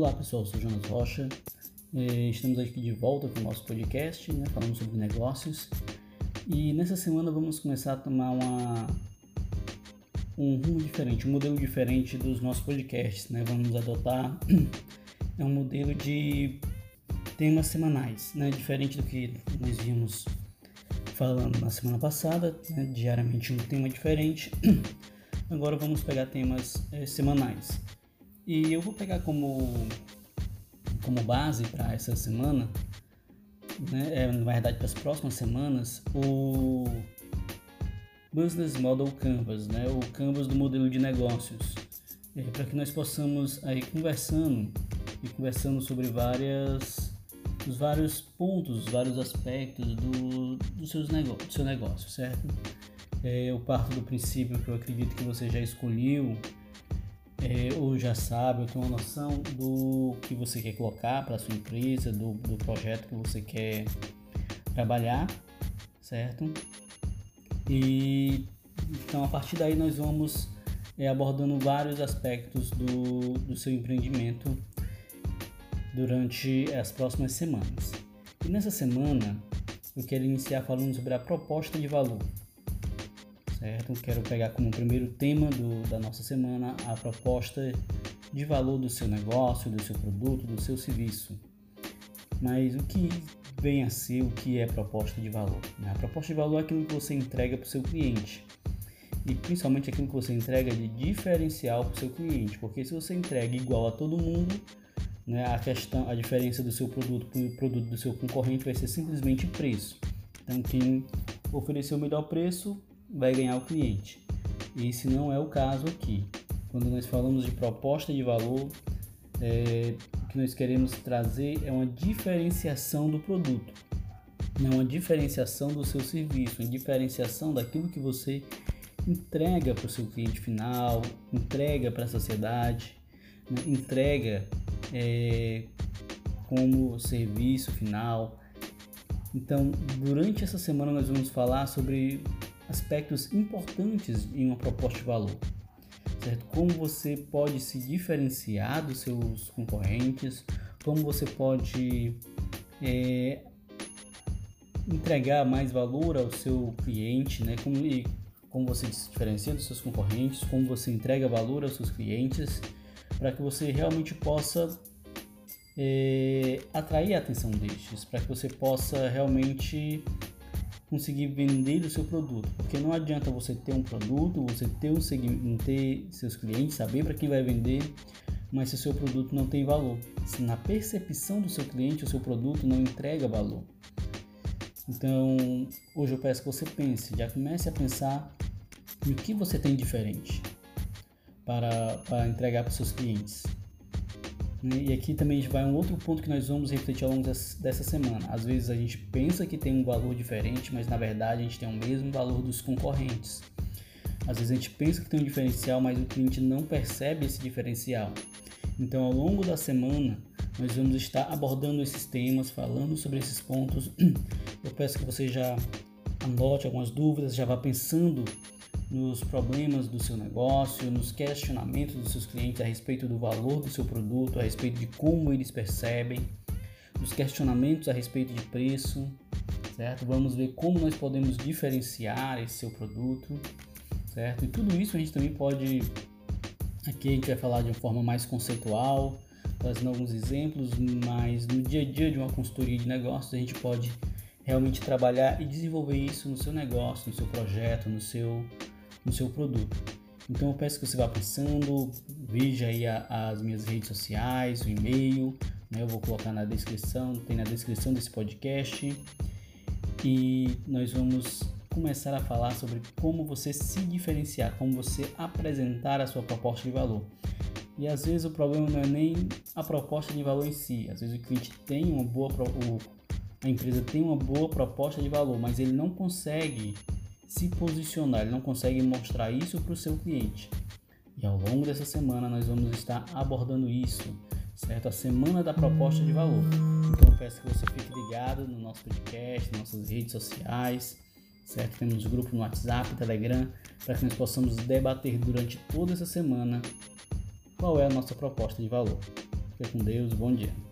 Olá pessoal, sou Jonas Rocha. Eh, estamos aqui de volta com o nosso podcast, né, falando sobre negócios. E nessa semana vamos começar a tomar uma, um rumo diferente, um modelo diferente dos nossos podcasts. Né? Vamos adotar é um modelo de temas semanais, né? diferente do que nós vimos falando na semana passada, né? diariamente um tema diferente. Agora vamos pegar temas é, semanais. E eu vou pegar como, como base para essa semana, né, é, na verdade para as próximas semanas, o Business Model Canvas, né, o Canvas do modelo de negócios, é, para que nós possamos aí conversando e conversando sobre várias os vários pontos, os vários aspectos do, do, seus negócio, do seu negócio, certo? É, eu parto do princípio que eu acredito que você já escolheu é, ou já sabe, ou tem uma noção do que você quer colocar para sua empresa, do, do projeto que você quer trabalhar, certo? E então a partir daí nós vamos é, abordando vários aspectos do, do seu empreendimento durante as próximas semanas. E nessa semana eu quero iniciar falando sobre a proposta de valor certo? Quero pegar como primeiro tema do, da nossa semana a proposta de valor do seu negócio, do seu produto, do seu serviço. Mas o que vem a ser o que é proposta de valor? Né? A proposta de valor é aquilo que você entrega para o seu cliente e principalmente aquilo que você entrega de diferencial para o seu cliente, porque se você entrega igual a todo mundo, né, a questão, a diferença do seu produto para o produto do seu concorrente vai ser simplesmente preço. Então quem oferecer o melhor preço vai ganhar o cliente. Esse não é o caso aqui. Quando nós falamos de proposta de valor, é, o que nós queremos trazer é uma diferenciação do produto, não uma diferenciação do seu serviço, uma diferenciação daquilo que você entrega para o seu cliente final, entrega para a sociedade, né? entrega é, como serviço final. Então, durante essa semana nós vamos falar sobre aspectos importantes em uma proposta de valor. Certo? Como você pode se diferenciar dos seus concorrentes, como você pode é, entregar mais valor ao seu cliente, né? como, como você se diferencia dos seus concorrentes, como você entrega valor aos seus clientes, para que você realmente possa é, atrair a atenção destes, para que você possa realmente conseguir vender o seu produto, porque não adianta você ter um produto, você ter um segmento, ter seus clientes, saber para quem vai vender, mas se o seu produto não tem valor, se na percepção do seu cliente o seu produto não entrega valor. Então, hoje eu peço que você pense, já comece a pensar no que você tem diferente para, para entregar para os seus clientes. Né? E aqui também vai um outro ponto que nós vamos refletir ao longo dessa semana. Às vezes a gente pensa que tem um valor diferente, mas na verdade a gente tem o mesmo valor dos concorrentes. Às vezes a gente pensa que tem um diferencial, mas o cliente não percebe esse diferencial. Então, ao longo da semana, nós vamos estar abordando esses temas, falando sobre esses pontos. Eu peço que você já anote algumas dúvidas, já vá pensando nos problemas do seu negócio, nos questionamentos dos seus clientes a respeito do valor do seu produto, a respeito de como eles percebem, nos questionamentos a respeito de preço, certo? Vamos ver como nós podemos diferenciar esse seu produto, certo? E tudo isso a gente também pode aqui a gente vai falar de uma forma mais conceitual, trazendo alguns exemplos, mas no dia a dia de uma consultoria de negócios a gente pode realmente trabalhar e desenvolver isso no seu negócio, no seu projeto, no seu no seu produto. Então eu peço que você vá pensando, veja aí a, as minhas redes sociais, o e-mail, né? eu vou colocar na descrição, tem na descrição desse podcast. E nós vamos começar a falar sobre como você se diferenciar, como você apresentar a sua proposta de valor. E às vezes o problema não é nem a proposta de valor em si, às vezes o cliente tem uma boa a empresa tem uma boa proposta de valor, mas ele não consegue se posicionar, ele não consegue mostrar isso para o seu cliente. E ao longo dessa semana nós vamos estar abordando isso, certo? A semana da proposta de valor. Então eu peço que você fique ligado no nosso podcast, nas nossas redes sociais, certo? Temos grupo no WhatsApp, Telegram, para que nós possamos debater durante toda essa semana qual é a nossa proposta de valor. Fica com Deus, bom dia.